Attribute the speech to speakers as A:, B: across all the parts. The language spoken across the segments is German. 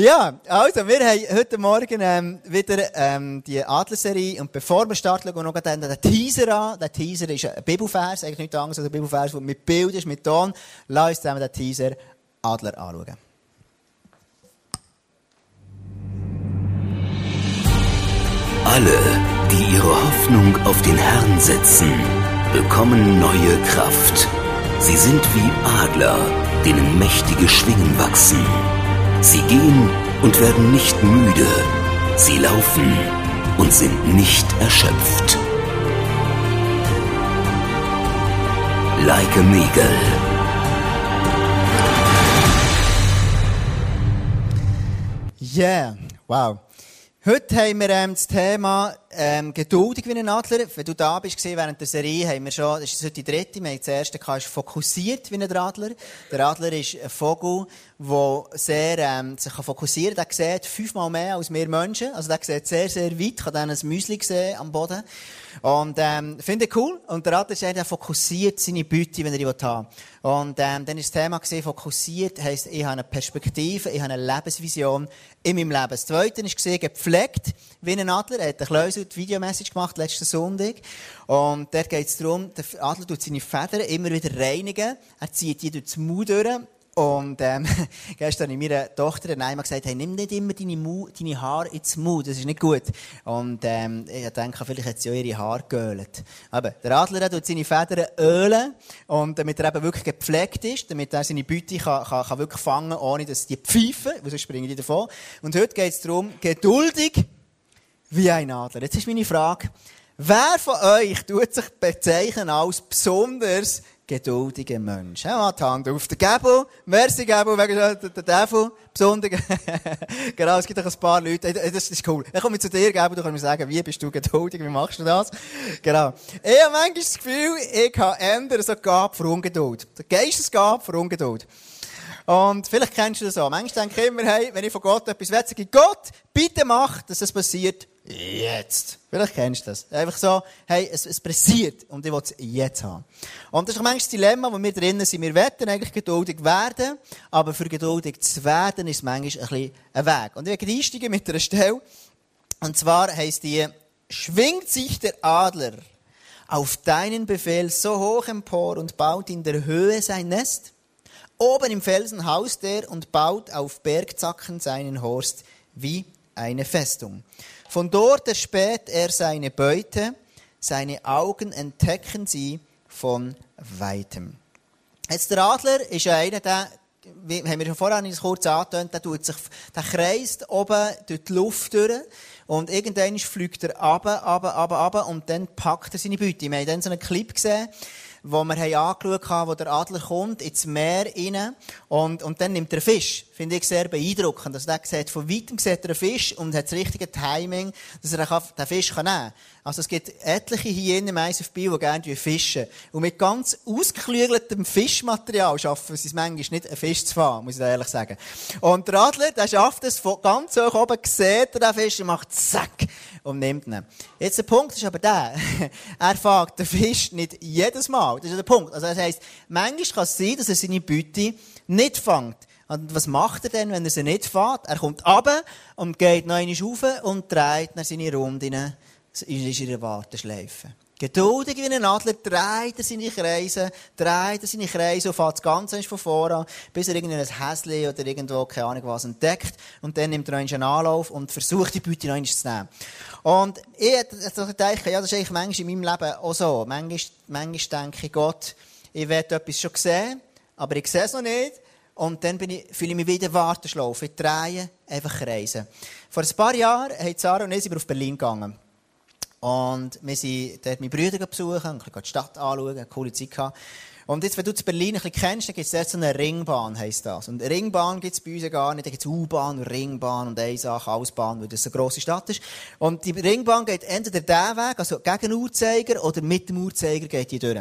A: Ja, also, wir haben heute Morgen ähm, wieder ähm, die Adlerserie und bevor wir starten, schauen wir noch den, Teaser an. Der Teaser ist ein Bibelvers, eigentlich nichts anderes als ein Bibelvers, der mit Bild ist, mit Ton. Lass uns zusammen den Teaser Adler anschauen.
B: Alle, die ihre Hoffnung auf den Herrn setzen, bekommen neue Kraft. Sie sind wie Adler, denen mächtige Schwingen wachsen. Sie gehen und werden nicht müde. Sie laufen und sind nicht erschöpft. Like a Eagle.
A: Yeah, wow. Heute haben wir ähm, das Thema ähm, geduldig wie ein Adler. Wenn du da bist, gesehen, während der Serie, haben wir schon, das ist heute die dritte, wir haben das erste gehabt, fokussiert wie ein Adler. Der Adler ist ein Vogel, der sehr, ähm, sich fokussieren kann. Der sieht fünfmal mehr als wir Menschen. Also der sieht sehr, sehr weit, kann dann ein Müsli sehen am Boden. Und, ähm, finde ich cool. Und der Adler ist der fokussiert seine Beute, wenn er die haben will. Und, ähm, dann ist das Thema gesehen, fokussiert heisst, ich habe eine Perspektive, ich habe eine Lebensvision in meinem Leben. Das zweite ist gesehen, gepflegt wie ein Adler. Er hat eine Kleusel die Videomessage gemacht, letzten Sonntag. Und dort geht es darum, der Adler tut seine Federn immer wieder reinigen. Er zieht die durch das Maul durch. Und ähm, gestern habe ich meiner Tochter einmal gesagt, hey, nimm nicht immer deine, Mu deine Haare ins Mund, das ist nicht gut. Und ähm, ich denke, vielleicht hat sie auch ihre Haare geölt. Aber der Adler tut seine Federn ölen, und damit er eben wirklich gepflegt ist, damit er seine Beute kann, kann, kann wirklich fangen ohne dass die pfeifen, weil sonst springen die davon. Und heute geht es darum, geduldig wie ein Adler. Jetzt ist meine Frage, wer von euch tut sich bezeichnen als besonders geduldiger Mensch? Ja, die Hand auf. Der Gabo, merci Gabo, wegen der Devil, besonders. genau, es gibt auch ein paar Leute, das ist cool. Ich komme zu dir, Gabo, du kannst mir sagen, wie bist du geduldig, wie machst du das? Genau. Ich habe manchmal das Gefühl, ich habe ändern so Gabe für Ungeduld. Der Geistesgabe für Ungeduld. Und vielleicht kennst du das auch. Manchmal denke ich immer, hey, wenn ich von Gott etwas will, sage ich, Gott, bitte mach, dass das passiert jetzt. Vielleicht kennst du das. Einfach so, hey, es, es passiert und ich will es jetzt haben. Und das ist manchmal das Dilemma, wo wir drinnen sind. Wir werden eigentlich geduldig werden, aber für geduldig zu werden ist manchmal ein ein Weg. Und ich werde einsteigen mit einer Stelle. Und zwar heisst die, schwingt sich der Adler auf deinen Befehl so hoch empor und baut in der Höhe sein Nest? Oben im Felsen haust er und baut auf Bergzacken seinen Horst wie eine Festung. Von dort erspäht er seine Beute, seine Augen entdecken sie von weitem. Jetzt der Adler ist einer, der, wie haben wir schon vorhin kurz angetönt, der, tut sich, der kreist oben durch die Luft durch und irgendwann fliegt er runter, runter, runter, runter und dann packt er seine Beute. Wir haben dann so einen Clip gesehen, wo wir haben angeschaut haben, wo der Adler kommt, ins Meer rein und, und dann nimmt er Fisch. Finde ich sehr beeindruckend. Also der sieht, von weitem sieht er einen Fisch und hat das richtige Timing, dass er den Fisch nehmen kann. Also es gibt etliche hier in Mais auf Bio, die gerne fischen. Und mit ganz ausgeklügeltem Fischmaterial schaffen sie es manchmal nicht, einen Fisch zu fahren, muss ich ehrlich sagen. Und der Adler, der schafft es von ganz hoch oben, sieht er den Fisch und macht zack und nimmt ihn. Jetzt der Punkt ist aber der, er fängt den Fisch nicht jedes Mal. Das ist der Punkt. Also das heisst, manchmal kann es sein, dass er seine Beute nicht fängt. Und was macht er denn, wenn er sie nicht fährt? Er kommt runter und geht noch einmal rauf und dreht nach seine Rundinnen in ihrer Warteschleife. Geduldig wie ein Adler dreht er seine Kreise, dreht er seine Kreise und fährt das Ganze von voran, bis er irgendein Häschen oder irgendwo, keine Ahnung was, entdeckt. Und dann nimmt er einen Anlauf und versucht, die Beute noch zu nehmen. Und ich denke, ja, das ist eigentlich manchmal in meinem Leben auch so. Manchmal, manchmal denke ich, Gott, ich werde etwas schon sehen, aber ich sehe es noch nicht. Und dann bin ich, fühle ich mich wieder Warteschlaufe. Ich drehe einfach Kreise. Vor ein paar Jahren haben Sarah und ich auf Berlin gegangen. Und wir sind dort meine Brüder besuchen, ein bisschen die Stadt anschauen, eine coole Zeit gehabt. Und jetzt, wenn du zu Berlin ein bisschen kennst, dann gibt es dort so eine Ringbahn, heisst das. Und Ringbahn gibt es bei uns gar nicht. Da gibt es U-Bahn, Ringbahn und eine Sache, Ausbahn, weil das eine grosse Stadt ist. Und die Ringbahn geht entweder diesen Weg, also gegen den Uhrzeiger, oder mit dem Uhrzeiger geht die durch.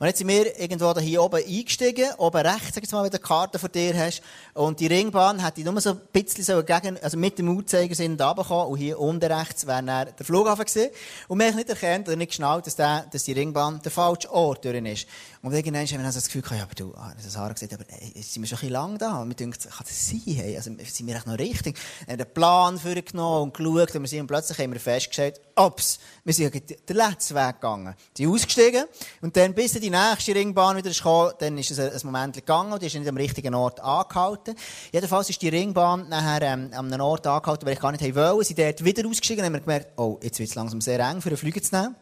A: Und jetzt sind wir irgendwo da hier oben eingestiegen, oben rechts, sag ich mal, wenn du eine Karte vor dir hast. Und die Ringbahn hätte nur so ein bisschen so gegen, also mit dem Uhrzeigersinn da runtergekommen. Und hier unten rechts wäre dann der Flughafen gewesen. Und wir haben nicht erkannt oder nicht geschnallt, dass, der, dass die Ringbahn der falsche Ort drin ist. Und irgendwann haben wir dann so das Gefühl gehabt, ja, aber du, ah, das Sarah gesagt, aber ey, sind wir schon ein bisschen lang da? Und wir denken, kann das sein? Hey? Also, sind wir echt noch richtig? Wir haben den Plan vorgenommen und geschaut und wir sind und plötzlich haben wir festgestellt, ups, wir sind den letzten Weg gegangen. Die ausgestiegen und dann bis die nächste Ringbahn wieder kam, dann ist es ein, Moment gegangen und die ist nicht am richtigen Ort angehalten. Jedenfalls ist die Ringbahn nachher ähm, an einem Ort angehalten, weil ich gar nicht wollte. Sie sind dort wieder ausgestiegen und haben gemerkt, oh, jetzt wird es langsam sehr eng für einen Flüger zu nehmen.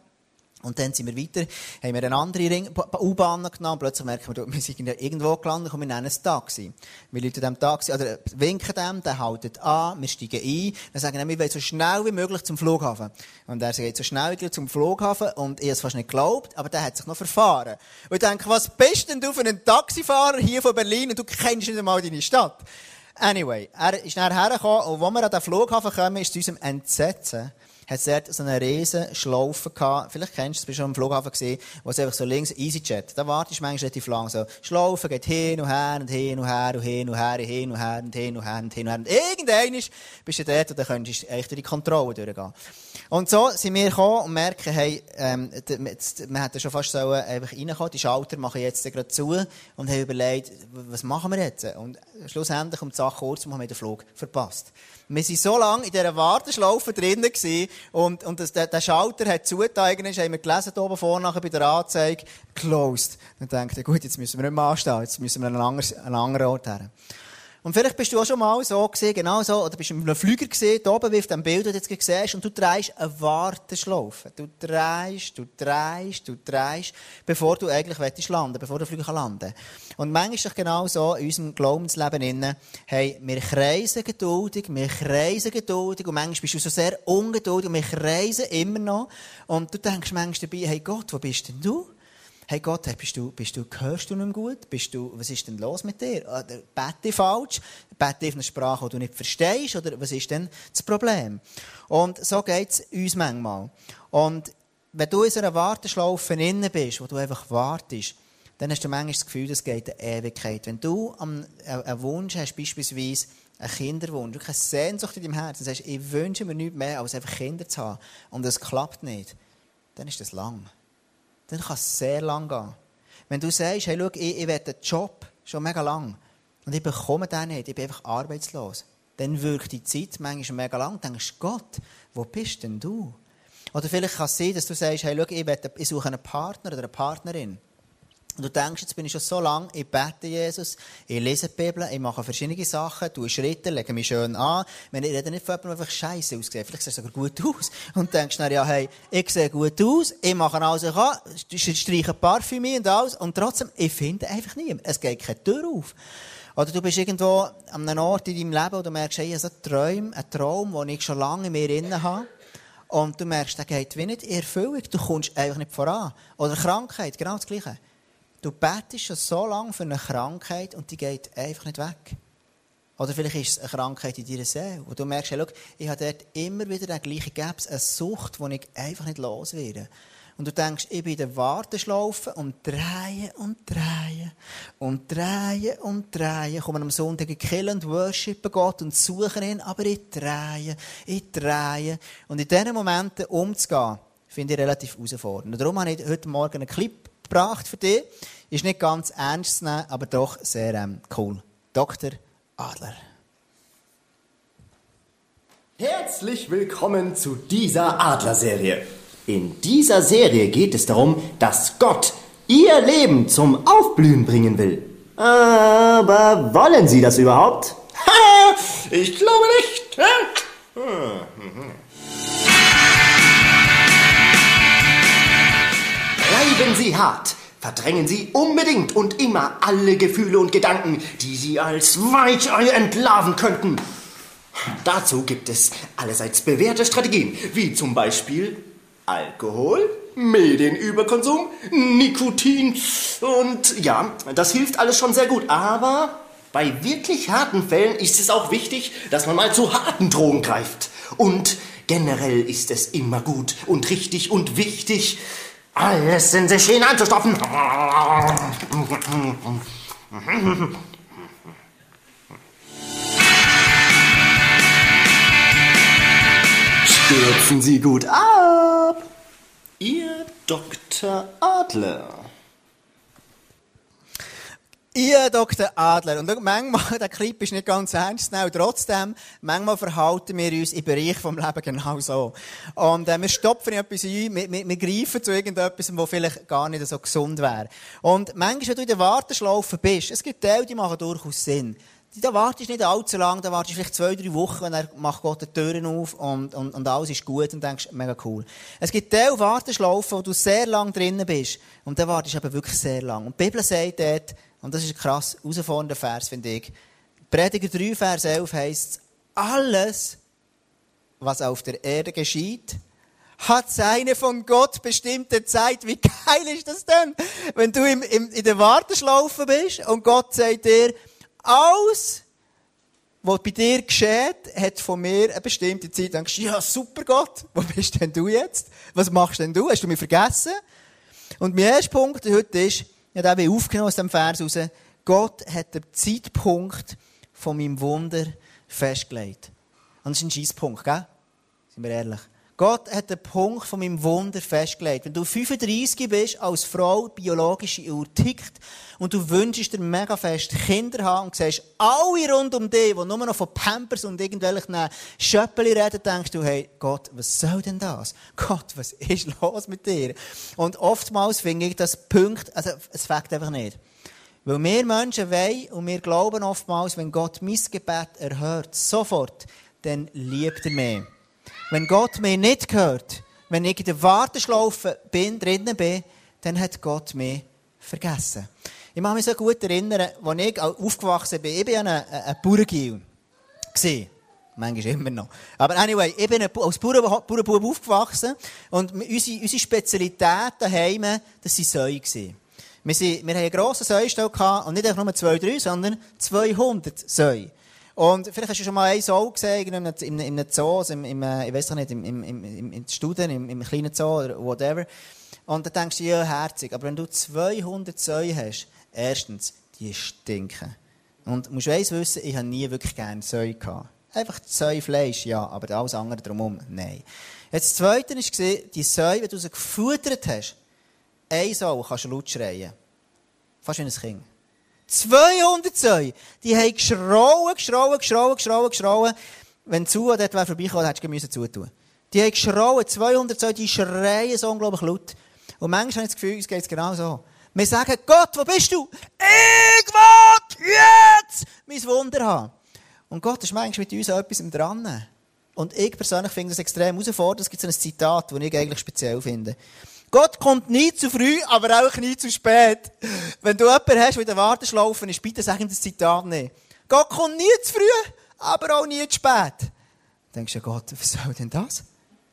A: Und dann sind wir weiter, haben wir eine andere U-Bahn genommen, plötzlich merken wir, wir sind irgendwo gelandet und wir nennen es Taxi. Wir Leute dem Taxi, oder winken dem, der haltet an, wir steigen ein, dann sagen wir wollen so schnell wie möglich zum Flughafen. Und er geht so schnell wie zum Flughafen und ich habe es fast nicht geglaubt, aber der hat sich noch verfahren. Und ich denke, was bist denn du für einen Taxifahrer hier von Berlin und du kennst nicht einmal deine Stadt? Anyway, er ist nachher hergekommen und als wir an den Flughafen kommen, ist zu unserem Entsetzen, hat es dort so eine riesen Schlaufe gehabt. Vielleicht kennst du es, bist schon am Flughafen gesehen, wo es einfach so links EasyJet, da wartest du manchmal relativ lang so. Schlaufe geht hin und her und hin und her und hin und her und hin und her und hin und her und hin und her. Und irgendwann bist du dort und dann könntest du echt durch die Kontrolle durchgehen. Und so sind wir gekommen und merken, hey, ähm, wir hätten schon fast so einfach reinkommen, die Schalter machen jetzt gerade zu und haben überlegt, was machen wir jetzt? Und schlussendlich, um die Sache kurz zu machen, haben wir den Flug verpasst. Wir waren so lange in dieser Warteschlaufe drinnen gewesen, und, und das, der, der Schalter hat zugetan, haben wir gelesen, oben vorne bei der Anzeige, closed. Dann denkt gut, jetzt müssen wir nicht mehr anstehen, jetzt müssen wir an einen anderen, einen anderen Ort her. Und vielleicht bist du auch schon mal so gesehen, genau so, oder bist du in einem Flüger gesehen, da oben wie auf dem Bild, das du jetzt siehst, und du drehst eine Warteschlaufe. Du drehst, du drehst, du drehst, bevor du eigentlich willst landen, bevor der Flüger landen kann. Und manchmal ist es genau so, in unserem Glaubensleben innen, hey, wir kreisen geduldig, wir kreisen geduldig, und manchmal bist du so sehr ungeduldig, und wir kreisen immer noch, und du denkst manchmal dabei, hey Gott, wo bist denn du? Hey Gott, hey, bist du, bist du, hörst du nicht gut? Bist du, was ist denn los mit dir? Oder ah, bete falsch? Bete auf eine Sprache, die du nicht verstehst? Oder was ist denn das Problem? Und so geht es uns manchmal. Und wenn du in so einer Warteschlaufe innen bist, wo du einfach wartest, dann hast du manchmal das Gefühl, das geht eine Ewigkeit. Wenn du einen Wunsch hast, beispielsweise einen Kinderwunsch, du eine Sehnsucht in deinem Herzen, sagst, ich wünsche mir nichts mehr, als einfach Kinder zu haben, und es klappt nicht, dann ist das lang dann kann es sehr lang gehen. Wenn du sagst, hey, schau, ich, ich will einen Job schon mega lang und ich bekomme den nicht, ich bin einfach arbeitslos, dann wirkt die Zeit manchmal mega lang. Dann denkst du, Gott, wo bist denn du? Oder vielleicht kann es sein, dass du sagst, hey, schau, ich, will, ich suche einen Partner oder eine Partnerin. Und du denkst, jetzt bin ich schon so lange, ich bete Jesus, ich lese die Bibel, ich mache verschiedene Sachen, tue Schritte, lege mich schön an. Wenn ich rede nicht von jemandem, der einfach scheiße aussieht. Vielleicht siehst du sogar gut aus. Und denkst dann, ja, hey, ich sehe gut aus, ich mache alles, ich kann, streiche Parfüm und alles, und trotzdem, ich finde einfach niemand. Es geht keine Tür auf. Oder du bist irgendwo an einem Ort in deinem Leben, wo du merkst, hey, ich habe so einen Traum, einen Traum, den ich schon lange in mir drin habe. Und du merkst, der geht wie nicht in Erfüllung. Du kommst einfach nicht voran. Oder Krankheit, genau das Gleiche. Du betest schon so lange für eine Krankheit und die geht einfach nicht weg. Oder vielleicht ist es eine Krankheit in deiner Seele, wo du merkst, hey, schau, ich habe dort immer wieder den gleichen Gaps, eine Sucht, die ich einfach nicht los werde. Und du denkst, ich bin in der Warteschlaufe und drehe und drehe und drehe und drehe. Kommen am Sonntag in Kill und worshipen Gott und suchen ihn, aber ich drehe, ich drehe. Und in diesen Momenten umzugehen, finde ich relativ herausfordernd. Darum habe ich heute Morgen einen Clip gebracht für dich. Ist nicht ganz ernst zu nehmen, aber doch sehr ähm, cool. Dr. Adler.
C: Herzlich willkommen zu dieser Adler-Serie. In dieser Serie geht es darum, dass Gott Ihr Leben zum Aufblühen bringen will. Aber wollen Sie das überhaupt? Ha, ich glaube nicht. Bleiben Sie hart. Verdrängen Sie unbedingt und immer alle Gefühle und Gedanken, die Sie als Weichei entlarven könnten. Dazu gibt es allerseits bewährte Strategien, wie zum Beispiel Alkohol, Medienüberkonsum, Nikotin und ja, das hilft alles schon sehr gut. Aber bei wirklich harten Fällen ist es auch wichtig, dass man mal zu harten Drogen greift. Und generell ist es immer gut und richtig und wichtig, alles in sich hineinzustopfen. Stürzen Sie gut ab. Ihr Dr. Adler.
A: Ja, Dr. Adler. Und manchmal, der Clip ist nicht ganz ernst zu trotzdem, manchmal verhalten wir uns im Bereich vom Leben genau so. Und äh, wir stopfen etwas ein, wir, wir, wir greifen zu irgendetwas, was vielleicht gar nicht so gesund wäre. Und manchmal, wenn du in der Warteschlaufe bist, es gibt Teile, die machen durchaus Sinn. Da wartest du nicht allzu lange, da wartest du vielleicht zwei, drei Wochen und dann macht Gott die Türen auf und, und, und alles ist gut und denkst, mega cool. Es gibt Teile Warteschlaufen, wo du sehr lang drinnen bist und dann wartest du eben wirklich sehr lang. Und die Bibel sagt dort, und das ist ein krass herausfordernder Vers, finde ich. Prediger 3, Vers 11 heisst, alles, was auf der Erde geschieht, hat seine von Gott bestimmte Zeit. Wie geil ist das denn? Wenn du im, im, in der Warteschlaufe bist und Gott sagt dir, alles, was bei dir geschieht, hat von mir eine bestimmte Zeit. Dann denkst du, ja, super Gott, wo bist denn du jetzt? Was machst denn du? Hast du mich vergessen? Und mein erster Punkt heute ist, ich habe den aufgenommen aus dem Vers raus, Gott hat den Zeitpunkt von meinem Wunder festgelegt. Und das ist ein Scheisspunkt, gell? Sind wir ehrlich. Gott hat den Punkt von meinem Wunder festgelegt. Wenn du 35 bist, als Frau, biologische Uhr tickt, und du wünschst dir mega fest Kinder haben und siehst alle rund um dich, die nur noch von Pampers und irgendwelchen Schöppeli reden, denkst du, hey, Gott, was soll denn das? Gott, was ist los mit dir? Und oftmals finde ich das Punkt, also, es fängt einfach nicht. Weil wir Menschen wollen und wir glauben oftmals, wenn Gott mein Gebet erhört, sofort, dann liebt er mich. Wenn Gott mir nicht hört, wenn ich in der Warteschlaufe bin, drinnen bin, dann hat Gott mich vergessen. Ich kann mich so gut erinnern, als ich aufgewachsen bin. Ich war ein, ein Bauerngil. Manchmal immer noch. Aber anyway, ich bin als Bauernbub aufgewachsen und unsere, unsere Spezialität daheim, das waren Säue. Wir, sind, wir hatten einen grossen Säustall und nicht nur zwei, drei, sondern 200 Säue. Und vielleicht hast du schon mal ein Sau gesehen, in einem, in einem Zoo, also im, im, äh, ich weiß nicht, im, im, im, im Studien, im, im kleinen Zoo oder whatever. Und dann denkst du, ja, herzig. Aber wenn du 200 Säue hast, erstens, die stinken. Und du musst eins wissen, ich habe nie wirklich gerne Säue gehabt. Einfach Säufleisch, ja, aber alles andere drumherum, nein. Jetzt das Zweite war, die Säue, wenn du sie gefuttert hast, ein Sau kannst du laut schreien. Fast wie ein Kind. 200 Zäune. Die haben geschrauen, geschrauen, geschrauen, geschrauen, geschrauen. Wenn zu dort vorbeikommen, hättest du müssen zutun. Die haben geschrauen, 200 Zäune, die schreien so unglaublich laut. Und manchmal habe ich das Gefühl, es geht genau so. Wir sagen, Gott, wo bist du? Ich will jetzt mein Wunder haben. Und Gott ist manchmal mit uns etwas dran. Und ich persönlich finde das extrem herausfordernd. Es gibt so ein Zitat, das ich eigentlich speziell finde. Gott kommt nie zu früh, aber auch nie zu spät. Wenn du jemanden hast, der in der Warteschlaufe ist, bitte sag ihm das Zitat nicht. Gott kommt nie zu früh, aber auch nie zu spät. Dann denkst du, Gott, was soll denn das?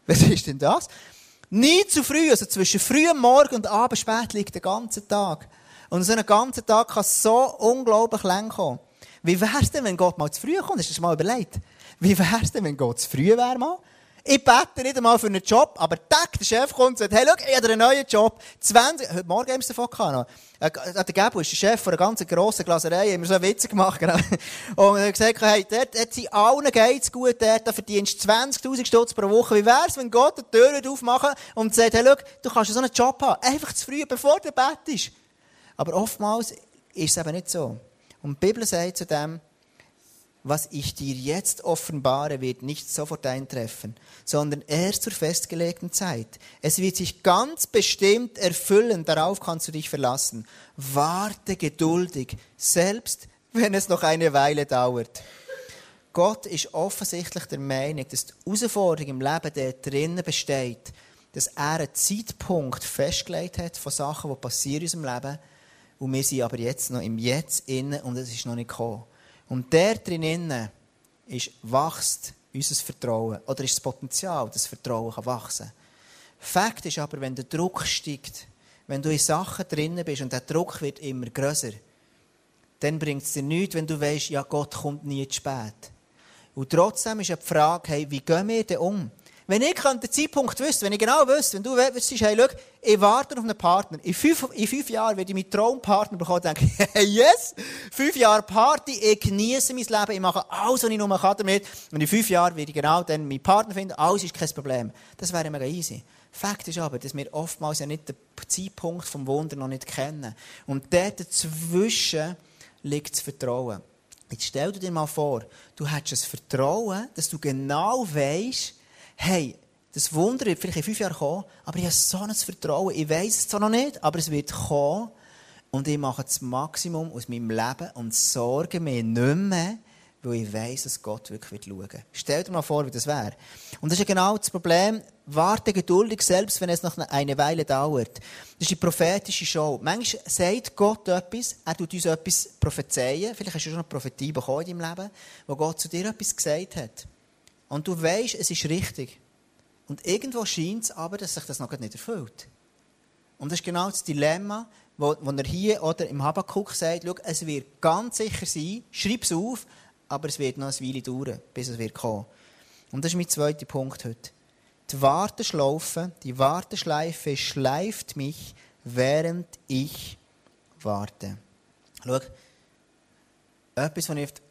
A: Was ist denn das? Nie zu früh, also zwischen frühem Morgen und Abend spät liegt der ganze Tag. Und so einen ganzen Tag kann so unglaublich lang kommen. Wie wär's denn, wenn Gott mal zu früh kommt? Hast du das mal überlegt? Wie wär's denn, wenn Gott zu früh wäre mal? Ich bete nicht einmal für einen Job, aber tack, der Chef kommt und sagt, hey, schau, ich habe einen neuen Job. 20, heute Morgen haben wir es davon gehabt. Äh, der Gabo ist der Chef von einer ganz grossen Glaserei, haben wir so Witze gemacht, genau. Und er hat gesagt, hey, dort, dort sind allen geht's gut, dort, verdienst du 20.000 Stutz pro Woche. Wie wär's, wenn Gott die Tür aufmachen und sagt, hey, schau, du kannst so einen Job haben. Einfach zu früh, bevor du betest. Aber oftmals ist es eben nicht so. Und die Bibel sagt zu dem, was ich dir jetzt offenbare, wird nicht sofort eintreffen, sondern erst zur festgelegten Zeit. Es wird sich ganz bestimmt erfüllen, darauf kannst du dich verlassen. Warte geduldig, selbst wenn es noch eine Weile dauert. Gott ist offensichtlich der Meinung, dass die Herausforderung im Leben der drinnen besteht, dass er einen Zeitpunkt festgelegt hat von Sachen, die passieren in unserem Leben, und wir sind aber jetzt noch im Jetzt innen und es ist noch nicht gekommen. Und der drinnen ist, wächst unser Vertrauen. Oder ist das Potenzial, dass das Vertrauen kann wachsen kann. Fakt ist aber, wenn der Druck steigt, wenn du in Sachen drinnen bist und der Druck wird immer größer, dann bringt es dir nichts, wenn du weißt, ja, Gott kommt nie zu spät. Und trotzdem ist ja die Frage, hey, wie gehen wir denn um? Wenn ich den Zeitpunkt wüsste, wenn ich genau wüsste, wenn du wüsstest, hey, schau, ich warte auf einen Partner. In fünf, in fünf Jahren werde ich meinen Traumpartner bekommen und denke, hey, yes, fünf Jahre Party, ich genieße mein Leben, ich mache alles, was ich nur kann damit. Und in fünf Jahren werde ich genau dann meinen Partner finden, alles ist kein Problem. Das wäre mega easy. Fakt ist aber, dass wir oftmals ja nicht den Zeitpunkt vom Wunder noch nicht kennen. Und dort dazwischen liegt das Vertrauen. Jetzt stell dir mal vor, du hättest ein Vertrauen, dass du genau weißt, hey, das Wunder wird vielleicht in fünf Jahren kommen, aber ich habe so ein Vertrauen. Ich weiß es zwar noch nicht, aber es wird kommen. Und ich mache das Maximum aus meinem Leben und sorge mir nicht mehr, weil ich weiss, dass Gott wirklich schauen wird. Stell dir mal vor, wie das wäre. Und das ist ja genau das Problem. Warte geduldig, selbst wenn es noch eine Weile dauert. Das ist die prophetische Show. Manchmal sagt Gott etwas, er tut uns etwas prophezeien. Vielleicht hast du schon eine Prophetie bekommen in deinem Leben, wo Gott zu dir etwas gesagt hat. Und du weißt, es ist richtig. Und irgendwo scheint es aber, dass sich das noch nicht erfüllt. Und das ist genau das Dilemma, wo, wo er hier oder im Habakkuk sagt, schau, es wird ganz sicher sein, schreib es auf, aber es wird noch eine Weile dauern, bis es wird kommen. Und das ist mein zweiter Punkt heute. Die Warteschlaufe, die Warteschleife schleift mich, während ich warte. Schau, etwas, was ich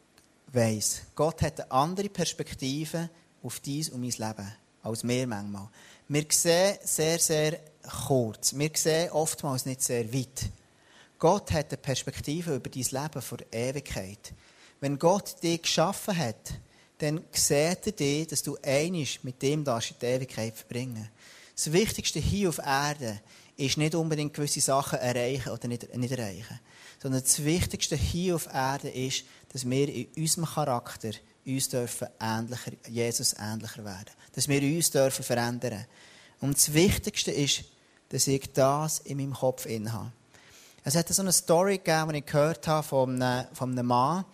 A: weiss. Gott hat eine andere Perspektive auf dies und mein Leben als wir manchmal. Wir sehen sehr, sehr kurz. Wir sehen oftmals nicht sehr weit. Gott hat eine Perspektive über dein Leben vor Ewigkeit. Wenn Gott dich geschaffen hat, dann sieht er dich, dass du einig mit dem darfst in die Ewigkeit verbringen. Das Wichtigste hier auf Erde ist nicht unbedingt gewisse Sachen erreichen oder nicht, nicht erreichen. Sondern das Wichtigste hier auf Erde ist, dass wir in unserem Charakter uns dürfen ähnlicher, Jesus ähnlicher werden. Dass wir uns dürfen verändern. Und das Wichtigste ist, dass ich das in meinem Kopf inne habe. Es hat so eine Story gegeben, die ich gehört habe von einem, von einem Mann,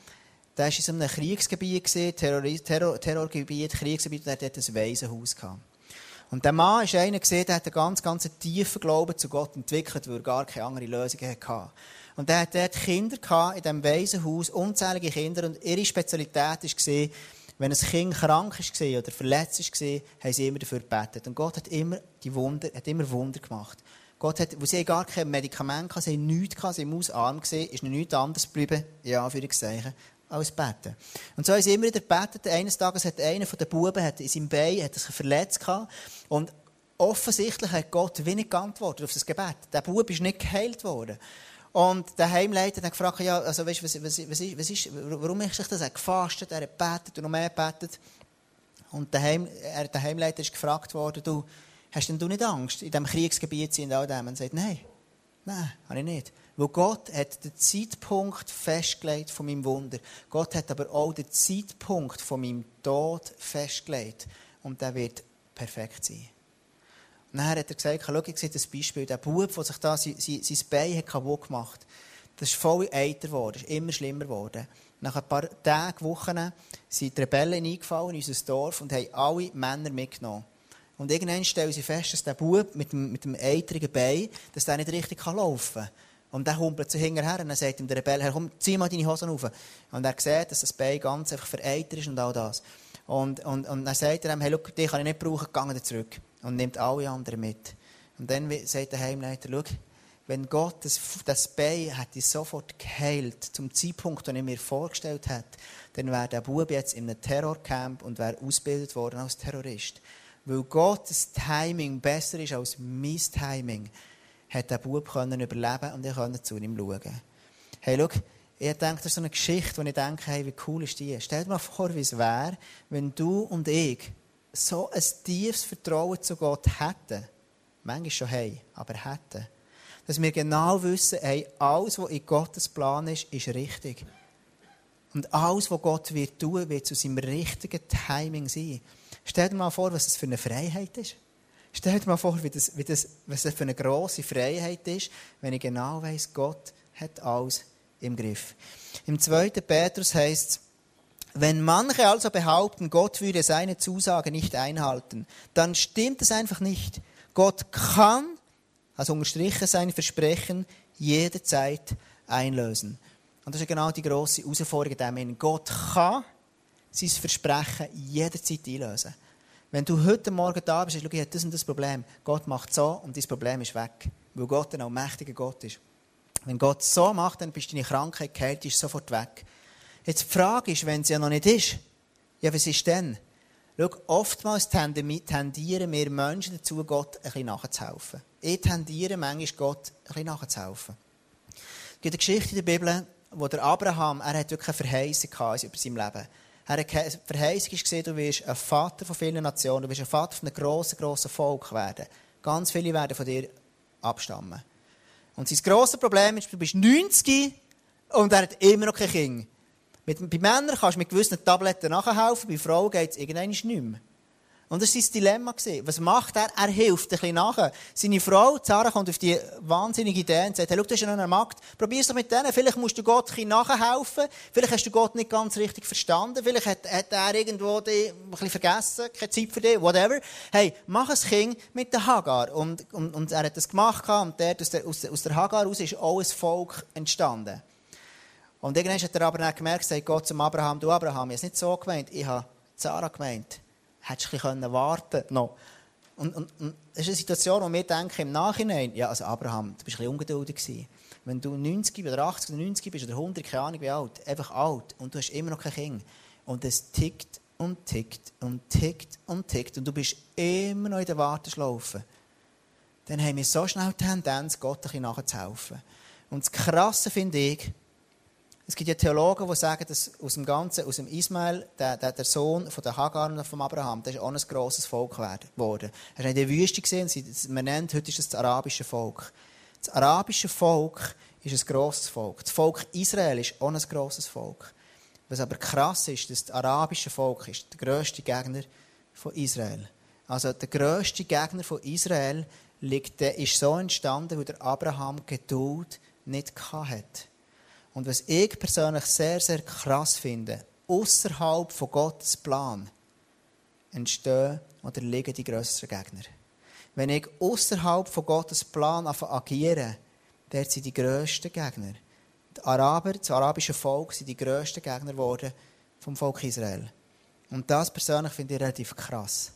A: der war in so einem Kriegsgebiet, Terror, Terror, Terrorgebiet, Kriegsgebiet, und er hatte ein Waisenhaus. Gehabt. Und der Mann ist einer der hat einen ganz, ganz tiefen Glauben zu Gott entwickelt, weil er gar keine andere Lösung hatte. Und er hat dort Kinder in diesem Waisenhaus, unzählige Kinder, und ihre Spezialität war, wenn ein Kind krank war oder verletzt war, haben sie immer dafür gebetet. Und Gott hat immer, die Wunder, hat immer Wunder gemacht. Gott hat, wo sie gar kein Medikament hatten, sie haben nichts gehabt, sie waren arm, gesehen, ist noch nichts anderes geblieben, für Anführungszeichen, als beten. Und so haben sie immer wieder gebetet. Eines Tages hat einer von den Buben hat in seinem Bein hat sich verletzt gehabt. Und offensichtlich hat Gott wenig geantwortet auf das Gebet. Der Bub ist nicht geheilt worden. Und der Heimleiter hat gefragt, ja, also, weißt, was, was, was, ist, was ist, warum ist sich das? Er gefastet, er hat gebetet und noch mehr gebetet. Und der, Heim, er, der Heimleiter ist gefragt worden, du, hast denn du nicht Angst, in diesem Kriegsgebiet und all dem? Und sagt, nein, nein, habe ich nicht. Weil Gott hat den Zeitpunkt festgelegt von meinem Wunder. Gott hat aber auch den Zeitpunkt von meinem Tod festgelegt. Und der wird perfekt sein. Dann hat er gesagt, schau, ich sehe das Beispiel, der Bub, der sich da sein, sein, Bein hat kaputt gemacht das ist voll eiter geworden, ist immer schlimmer geworden. Nach ein paar Tagen, Wochen, sind die Rebellen eingefallen in unser Dorf und haben alle Männer mitgenommen. Und irgendwann stellen sie fest, dass der Bub mit dem, mit dem eitrigen Bein, dass der nicht richtig laufen kann. Und der humpelt zu hinterher und dann sagt ihm der Rebell, komm, zieh mal deine Hosen auf. Und er sieht, dass das Bein ganz einfach vereitert ist und all das. Und, und, und dann sagt er ihm, hey, schau, dich kann ich nicht brauchen, geh zurück und nimmt alle anderen mit. Und dann sagt der Heimleiter, schau, wenn Gott das, das Bein hätte sofort geheilt, zum Zeitpunkt, den er mir vorgestellt hat, dann wäre der Bub jetzt in einem Terrorcamp und wäre ausgebildet worden als Terrorist. Weil Gottes Timing besser ist als mein Timing, hat der Bub können überleben und ich konnte zu ihm schauen. Hey, schau, ich denke, das ist so eine Geschichte, wo ich denke, hey, wie cool ist die? Stell dir mal vor, wie es wäre, wenn du und ich so ein tiefes Vertrauen zu Gott hätten, manchmal schon hey, aber hätten, dass wir genau wissen, hey, alles, was in Gottes Plan ist, ist richtig. Und alles, was Gott wird tun, wird zu seinem richtigen Timing sein. Stell dir mal vor, was das für eine Freiheit ist. Stell dir mal vor, wie das, wie das, was das für eine grosse Freiheit ist, wenn ich genau weiss, Gott hat alles im Griff. Im 2. Petrus heißt es, wenn manche also behaupten, Gott würde seine Zusage nicht einhalten, dann stimmt es einfach nicht. Gott kann, also unterstrichen sein Versprechen, jederzeit einlösen. Und das ist genau die grosse Herausforderung in Gott kann sein Versprechen jederzeit einlösen. Wenn du heute Morgen da bist sagst, ich habe das und das Problem, Gott macht so und dein Problem ist weg. Weil Gott ein allmächtiger Gott ist. Wenn Gott so macht, dann bist deine Krankheit geheilt, ist sofort weg. Jetzt die Frage ist, wenn es ja noch nicht ist, ja, was ist denn? Schau, oftmals tendieren wir Menschen dazu, Gott ein bisschen nachzuhelfen. Ich tendiere manchmal, Gott ein bisschen nachzuhelfen. Es gibt eine Geschichte in der Bibel, wo der Abraham, er hat wirklich eine Verheißung gehabt über sein Leben. Er hat Verheißung gesehen, du wirst ein Vater von vielen Nationen, du wirst ein Vater von einem grossen, grossen Volk werden. Ganz viele werden von dir abstammen. Und sein grosses Problem ist, du bist 90 und er hat immer noch kein Kind. Mit, bei Männern kannst du mit gewissen Tabletten nachhelfen, bei Frauen geht es irgendwann nicht mehr. Und das war sein Dilemma. Was macht er? Er hilft ein bisschen nach. Seine Frau, Sarah, kommt auf die wahnsinnige Idee und sagt, hey, schau, hast ja noch eine Magd, probier's doch mit denen. Vielleicht musst du Gott ein bisschen nachhelfen. Vielleicht hast du Gott nicht ganz richtig verstanden. Vielleicht hat, hat er irgendwo dich ein bisschen vergessen. Keine Zeit für dich, whatever. Hey, mach ein Kind mit der Hagar. Und, und, und er hat das gemacht und der, aus der, aus der Hagar heraus ist auch ein Volk entstanden. Und irgendwann hat er aber dann gemerkt, sagt Gott zum Abraham, du Abraham, ich habe es nicht so gemeint, ich habe Sarah gemeint. Hättest du ein bisschen warten können. No. Und, und, und das ist eine Situation, wo wir denken im Nachhinein, ja, also Abraham, du bist ein bisschen ungeduldig gewesen. Wenn du 90 oder 80 oder 90 bist oder 100, keine Ahnung wie alt, einfach alt und du hast immer noch kein Kind und es tickt und tickt und tickt und tickt und du bist immer noch in der Warteschlaufe, dann haben wir so schnell die Tendenz, Gott ein bisschen nachzuhelfen. Und das Krasse finde ich, es gibt ja Theologen, die sagen, dass aus dem Ganzen, aus dem Ismael, der, der, der Sohn von der Hagar und von Abraham, der ist auch ein grosses Volk geworden. Er hat in der Wüste gesehen, man nennt, heute ist es das arabische Volk. Das arabische Volk ist ein grosses Volk. Das Volk Israel ist auch ein grosses Volk. Was aber krass ist, dass das arabische Volk ist der grösste Gegner von Israel. Also der grösste Gegner von Israel liegt, der ist so entstanden, weil der Abraham Geduld nicht hatte. Und was ich persönlich sehr, sehr krass finde, außerhalb von Gottes Plan entstehen oder liegen die grösseren Gegner. Wenn ich außerhalb von Gottes Plan agiere, dort sind die grössten Gegner. Die Araber, das arabische Volk, sind die grössten Gegner geworden vom Volk Israel. Und das persönlich finde ich relativ krass.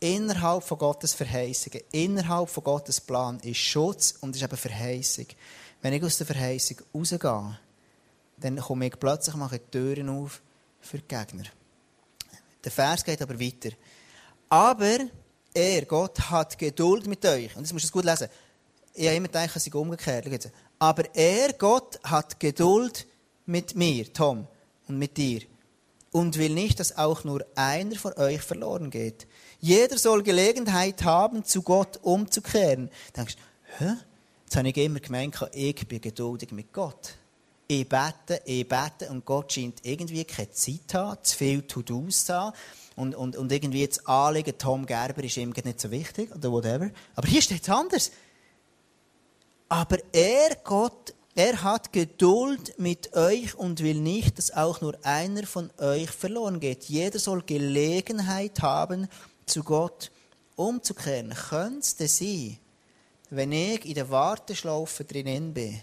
A: Innerhalb von Gottes Verheißungen, innerhalb von Gottes Plan ist Schutz und ist eben Verheißung. Wenn ich aus der Verheißung rausgehe, dann komme ich plötzlich mache Türen auf für die Gegner. Der Vers geht aber weiter. Aber er, Gott, hat Geduld mit euch. Und das musst du gut lesen. Ich habe immer gedacht, es sei umgekehrt. Aber er, Gott, hat Geduld mit mir, Tom, und mit dir. Und will nicht, dass auch nur einer von euch verloren geht. Jeder soll Gelegenheit haben, zu Gott umzukehren. Du denkst, hä? Jetzt habe ich immer gemeint, ich bin geduldig mit Gott ich bete, ich bete und Gott scheint irgendwie keine Zeit zu haben, zu viel To-Dos zu haben. Und, und, und irgendwie das Anliegen, Tom Gerber ist ihm nicht so wichtig oder whatever. Aber hier steht es anders. Aber er, Gott, er hat Geduld mit euch und will nicht, dass auch nur einer von euch verloren geht. Jeder soll Gelegenheit haben, zu Gott umzukehren. Könnte es sein, wenn ich in der Warteschlaufe drinnen bin,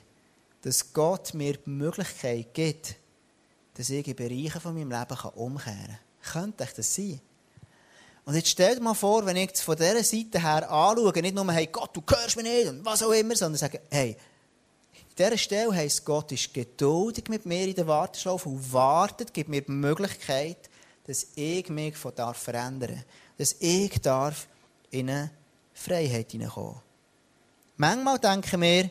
A: dass Gott mir die Möglichkeit gibt, dass ich in Bereichen von meinem Leben umkehren kann. Könnte das sein? Und jetzt stell dir mal vor, wenn ich es von dieser Seite her anschaue, nicht nur, hey, Gott, du hörst mich nicht und was auch immer, sondern sage, hey, an dieser Stelle heisst, Gott ist geduldig mit mir in der Warteschlaufe und wartet, gibt mir die Möglichkeit, dass ich mich von darf verändern Dass ich darf in eine Freiheit hineinkommen. Manchmal denken wir,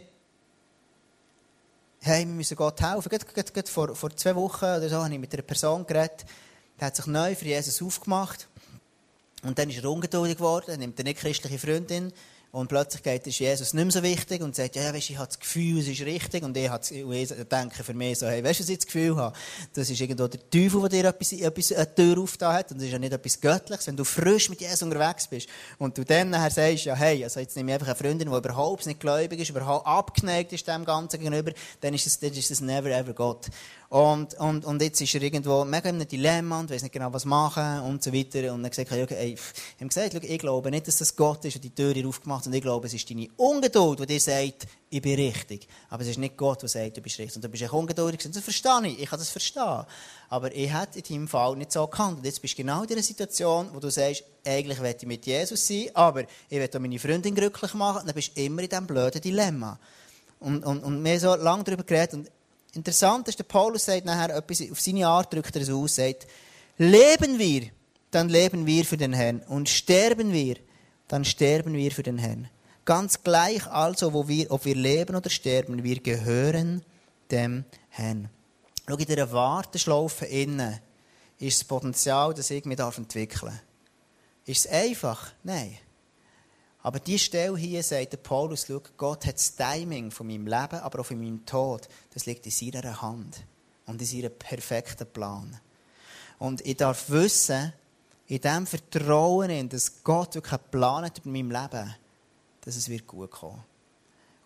A: hey, wir müssen Gott helfen. Gerade, gerade, gerade vor, vor zwei Wochen oder so habe ich mit einer Person geredet, die hat sich neu für Jesus aufgemacht. Und dann ist er ungeduldig geworden, nimmt eine nicht christliche Freundin und plötzlich geht ist Jesus nicht mehr so wichtig und sagt, ja, weißt, ich habe das Gefühl, es ist richtig. Und ich, ich denke für mich so, hey, weißt du, was ich das Gefühl habe? Das ist irgendwo der Teufel, der dir etwas, etwas, eine Tür aufgetan hat. Und das ist ja nicht etwas Göttliches. Wenn du frisch mit Jesus unterwegs bist und du dann nachher sagst, ja, hey, also jetzt nehme ich einfach eine Freundin, die überhaupt nicht gläubig ist, überhaupt abgeneigt ist dem Ganzen gegenüber, dann ist es, dann ist es never ever Gott. Und, und, und jetzt ist er irgendwo mega in einem Dilemma und weiß nicht genau, was machen und so weiter. Und dann gesagt, okay, ey, ich gesagt, ich glaube nicht, dass das Gott ist, der die Tür aufgemacht hat, und ich glaube, es ist deine Ungeduld, die dir sagt, ich bin richtig. Aber es ist nicht Gott, der sagt, du bist richtig. Und du bist echt ungeduldig. Und das verstehe ich. Ich kann das verstehen. Aber ich hätte in deinem Fall nicht so gekannt. Und jetzt bist du genau in dieser Situation, wo du sagst, eigentlich will ich mit Jesus sein, aber ich auch meine Freundin glücklich machen. Und dann bist du immer in diesem blöden Dilemma. Und, und, und wir haben so lange darüber geredet. Interessant ist, der Paulus sagt nachher etwas, auf seine Art drückt er es aus, sagt, leben wir, dann leben wir für den Herrn. Und sterben wir, dann sterben wir für den Herrn. Ganz gleich also, wo wir, ob wir leben oder sterben, wir gehören dem Herrn. Schau, in dieser Warteschlaufe innen ist das Potenzial, das ich mich entwickeln darf. Ist es einfach? Nein. Aber die Stelle hier sagt der Paulus, schau, Gott hat das Timing von meinem Leben, aber auch von meinem Tod, das liegt in seiner Hand und in seinem perfekten Plan. Und ich darf wissen, in dem Vertrauen, dass Gott wirklich einen Plan hat über mein Leben, dass es wird gut kommen.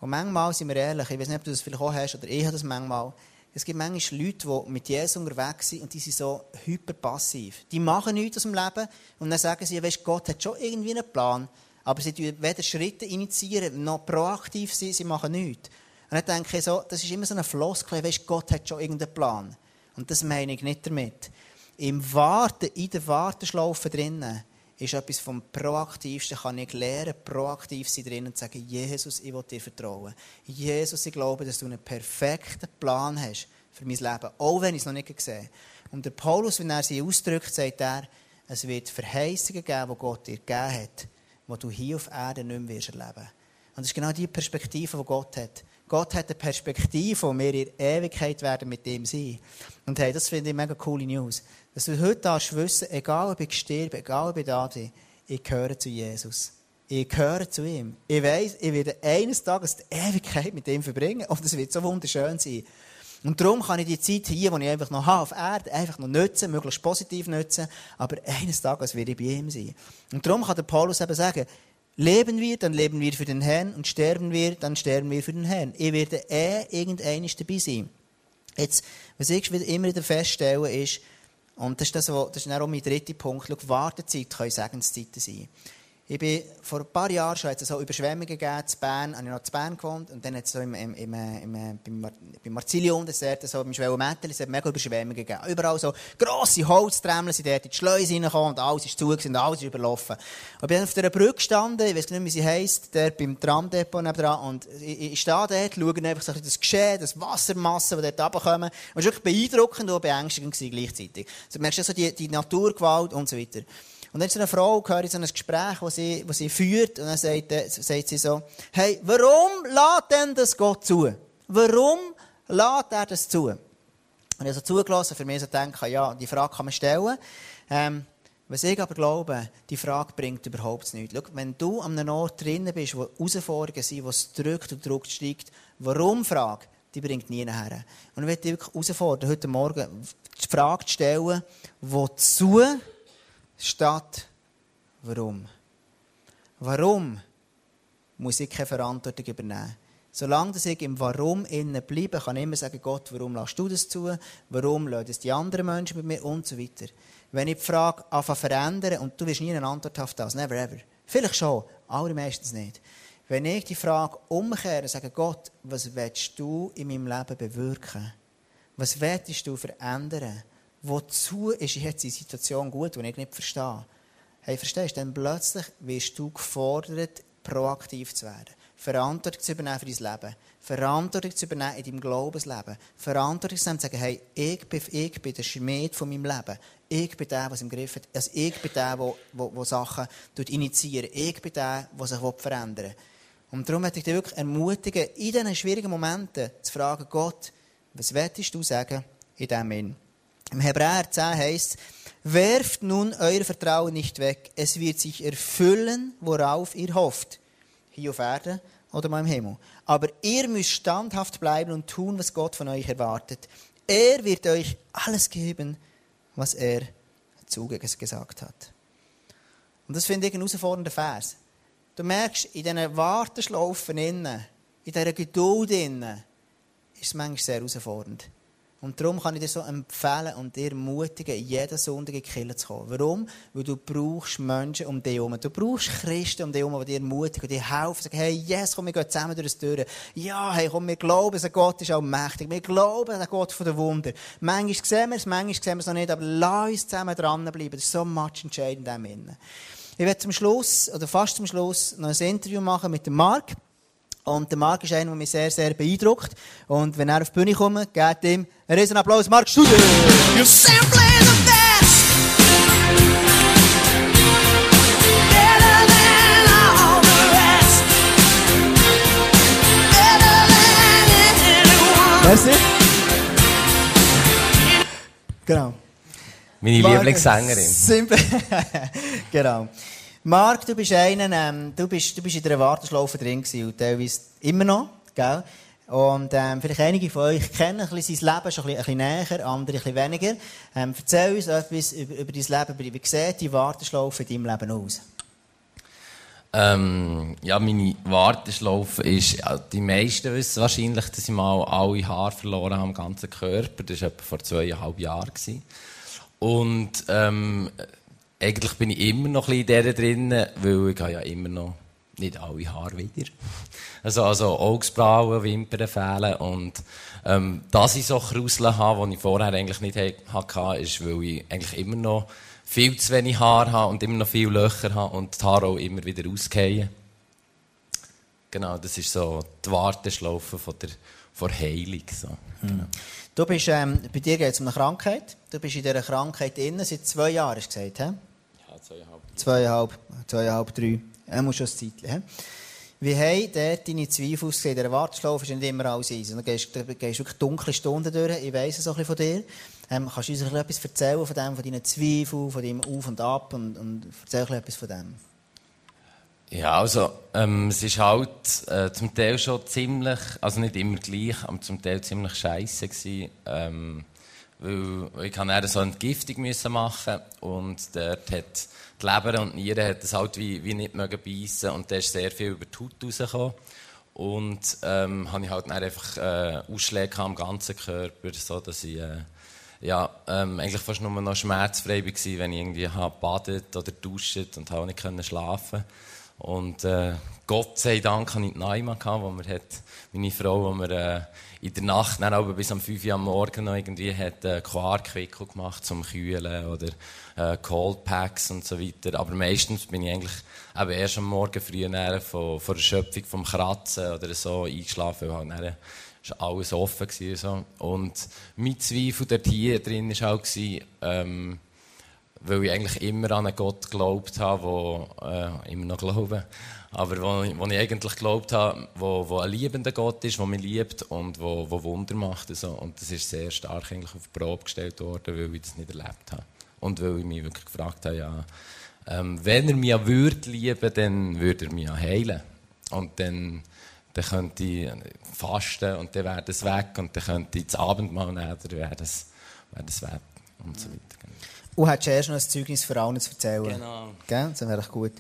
A: Und manchmal sind wir ehrlich, ich weiß nicht, ob du das vielleicht auch hast, oder ich habe das manchmal, es gibt manchmal Leute, die mit Jesus unterwegs sind und die sind so hyperpassiv. Die machen nichts aus dem Leben und dann sagen sie, weißt, Gott hat schon irgendwie einen Plan, aber sie tun weder Schritte initiieren, noch proaktiv sein, sie machen nichts. Und dann denke ich so, das ist immer so ein Floskel, weißt, Gott hat schon irgendeinen Plan. Und das meine ich nicht damit. Im Warten, in der Warteschlaufe drinnen, ist etwas vom Proaktivsten, kann ich lernen, proaktiv sein drin und sagen, Jesus, ich will dir vertrauen. Jesus, ich glaube, dass du einen perfekten Plan hast für mein Leben, auch wenn ich es noch nicht sehe. Und der Paulus, wenn er sie ausdrückt, sagt er, es wird Verheißungen geben, die Gott dir gegeben hat, die du hier auf Erden nicht mehr erleben wirst. Und das ist genau die Perspektive, die Gott hat. Gott hat eine Perspektive, wo wir in Ewigkeit werden mit ihm sein. Und hey, das finde ich mega coole News. Dass du heute darfst wissen, egal ob ich sterbe, egal ob ich da bin, ich gehöre zu Jesus. Ich gehöre zu ihm. Ich weiss, ich werde eines Tages die Ewigkeit mit ihm verbringen. Und es wird so wunderschön sein. Und darum kann ich die Zeit hier, die ich einfach noch habe auf Erde, einfach noch nutzen, möglichst positiv nutzen. Aber eines Tages werde ich bei ihm sein. Und darum kann der Paulus eben sagen, Leben wir, dann leben wir für den Herrn und sterben wir, dann sterben wir für den Herrn. Ich werde eh irgendeines dabei sein. Jetzt, was ich immer wieder feststelle, ist, und das ist, das, das ist auch mein dritter Punkt, schau, Wartezeit können Segenszeiten sein. Ich bin vor ein paar Jahren schon, hat es so Überschwemmungen gegeben, in Bern, habe ich noch in Bern gewohnt, und dann hat es so im, im, im, im, beim, Mar beim Marzilium, das ist so im Schwellenmettel, es hat mega Überschwemmungen gegeben. Überall so grosse Holztremmeln sind dort in die Schleuse reingekommen, und alles ist zu und alles ist überlaufen. Und ich bin auf dieser Brücke gestanden, ich weiß nicht, wie sie heisst, der beim Tramdepot nebenan, und ich, ich stehe dort, schaue einfach so das Geschehen, das Wassermassen, die dort runterkommen, und es war wirklich beeindruckend und beängstigend gleichzeitig. Also, du merkst so die, die Naturgewalt und so weiter. Und dann ist eine Frau, höre ich so ein Gespräch, das sie, das sie führt, und dann sagt, äh, sagt sie so, hey, warum lädt denn das Gott zu? Warum lädt er das zu? Und ich habe so zugelassen, für mich so denken, ja, die Frage kann man stellen. Ähm, was ich aber glaube, die Frage bringt überhaupt nichts. Schau, wenn du an einem Ort drinnen bist, wo Herausforderungen sind, wo es drückt und drückt steigt, warum Frage, die bringt nie nachher. Und ich möchte dich wirklich herausfordern, heute Morgen die Frage zu stellen, wozu statt warum. Warum muss ich keine Verantwortung übernehmen? Solange ich im Warum innen bleibe, kann ich immer sagen, Gott, warum lässt du das zu? Warum es die anderen Menschen mit mir? Und so weiter. Wenn ich die Frage anfange verändern und du wirst nie eine Antwort auf das, never ever. Vielleicht schon, aber meistens nicht. Wenn ich die Frage umkehre und sage, Gott, was willst du in meinem Leben bewirken? Was willst du verändern? Wozu ist jetzt die Situation gut, die ich nicht verstehe? Hey, verstehst du? Dann plötzlich wirst du gefordert, proaktiv zu werden. Verantwortung zu übernehmen für dein Leben. Verantwortung zu übernehmen in deinem Glaubensleben. Verantwortung zu sagen, hey, ich bin, ich bin der Schmied von meinem Leben. Ich bin der, es im Griff hat. Also ich bin der, der Sachen initiiert. Ich bin der, der sich verändern will. Und darum möchte ich dich wirklich ermutigen, in diesen schwierigen Momenten zu fragen, Gott, was willst du sagen in diesem Moment? Im Hebräer 10 heißt werft nun euer Vertrauen nicht weg. Es wird sich erfüllen, worauf ihr hofft. Hier auf Erden oder mal im Himmel. Aber ihr müsst standhaft bleiben und tun, was Gott von euch erwartet. Er wird euch alles geben, was er zugesagt hat. Und das finde ich ein herausfordernder Vers. Du merkst, in diesen Warteschlaufen innen, in dieser Geduld innen, ist es manchmal sehr herausfordernd. Und darum kann ich dir so empfehlen und dir ermutigen, jeden Sonntag in die zu kommen. Warum? Weil du brauchst Menschen um dich herum. Du brauchst Christen um dich herum, die dir ermutigen, die helfen, sagen, hey, yes, komm, wir gehen zusammen durch das Tür. Ja, hey, komm, wir glauben, dass Gott ist allmächtig. Wir glauben an Gott von der Wunder. Manchmal sehen wir es, manchmal sehen wir es noch nicht, aber lass uns zusammen dranbleiben. Das ist so much entscheidend in dem Ich werde zum Schluss, oder fast zum Schluss, noch ein Interview machen mit dem Mark. Und der Marc ist einer, der mich sehr, sehr beeindruckt. Und wenn er auf die Bühne kommt, gebt ihm einen riesen Applaus. Marc Studer! You're simply the best! Better than all the rest! Better than anyone! Merci.
D: Genau.
A: Meine
D: Lieblingssängerin.
A: Simple. genau. Marc, du bist einer, ähm, du bist, du bist in der Warteschlaufe drin gewesen und teilweise immer noch, gell? Und ähm, vielleicht einige von euch kennen ein sein Leben schon ein bisschen, ein bisschen näher, andere ein bisschen weniger. Ähm, erzähl uns etwas über, über dein Leben, wie sieht die Warteschlaufe in deinem Leben aus?
D: Ähm, ja, meine Warteschlaufe ist, ja, die meisten wissen wahrscheinlich, dass ich mal alle Haare verloren habe am ganzen Körper. Das war etwa vor zweieinhalb Jahren. Und ähm, eigentlich bin ich immer noch ein bisschen in der drin, weil ich habe ja immer noch nicht alle Haare wieder. Also, also Augsbrauen, Wimpern fehlen und ähm, dass ich so Kruseln habe, die ich vorher eigentlich nicht hatte, ist, weil ich eigentlich immer noch viel zu wenig Haar habe und immer noch viele Löcher habe und die Haare auch immer wieder ausgehen. Genau, das ist so die Warteschlaufe von der, von Heilung. So. Genau.
A: Du bist, ähm, bei dir geht es um eine Krankheit. Du bist in dieser Krankheit innen seit zwei Jahren, hast du gesagt, he?
D: Ja, zweieinhalb.
A: Zweieinhalb, zweieinhalb, drei. Er muss schon ein Zeitchen. Wie haben dort deine Zweifel ausgesehen? Der Warteschlaufe ist nicht immer alles easy. Du gehst, du gehst wirklich dunkle Stunden durch. Ich weiss es auch ein bisschen von dir. Ähm, kannst du uns etwas erzählen von dem, von deinen Zweifeln, von deinem Auf und Ab und, und erzähl etwas von dem?
D: Ja, also ähm, es ist halt äh, zum Teil schon ziemlich, also nicht immer gleich, aber zum Teil ziemlich scheiße gewesen, ähm, weil, ich dann so eine Entgiftung müssen machen und dort hat die Leber und die Niere hat das halt wie, wie nicht mögen beißen und da ist sehr viel über die Haut rausgekommen und ähm, habe ich halt dann einfach äh, Ausschläge am ganzen Körper, so dass ich äh, ja, ähm, eigentlich fast nur noch schmerzfrei war, wenn ich irgendwie badet oder duscht und habe nicht schlafen und äh, Gott sei Dank hatte ich die Naima, wo mir hat, meine Frau, wo mir äh, in der Nacht, dann aber bis um 5 Uhr am Morgen noch irgendwie hat äh, Quarkwickel gemacht zum Kühlen oder äh, Cold Packs und so weiter. Aber meistens bin ich eigentlich eben erst am Morgen früh von, von der Schöpfung vom Kratzen oder so eingeschlafen, weil halt dann alles offen gewesen, so. Und mein Zweifel dort hier drin war auch, ähm, weil ich eigentlich immer an einen Gott geglaubt habe, wo äh, immer noch glaube, aber wo, wo ich eigentlich geglaubt habe, wo, wo ein liebender Gott ist, der mich liebt und wo, wo Wunder macht. Und, so. und das ist sehr stark eigentlich auf die Probe gestellt worden, weil ich das nicht erlebt habe. Und weil ich mich wirklich gefragt habe, ja, ähm, wenn er mich ja würde lieben, dann würde er mich ja heilen. Und dann, dann könnte ich fasten und dann wäre das weg und dann könnte ich das Abendmahl nehmen, dann wäre das, wäre das weg und so weiter.
A: Und hättest erst noch ein Zeugnis für alle zu erzählen.
D: Genau.
A: Gell? Das wäre gut.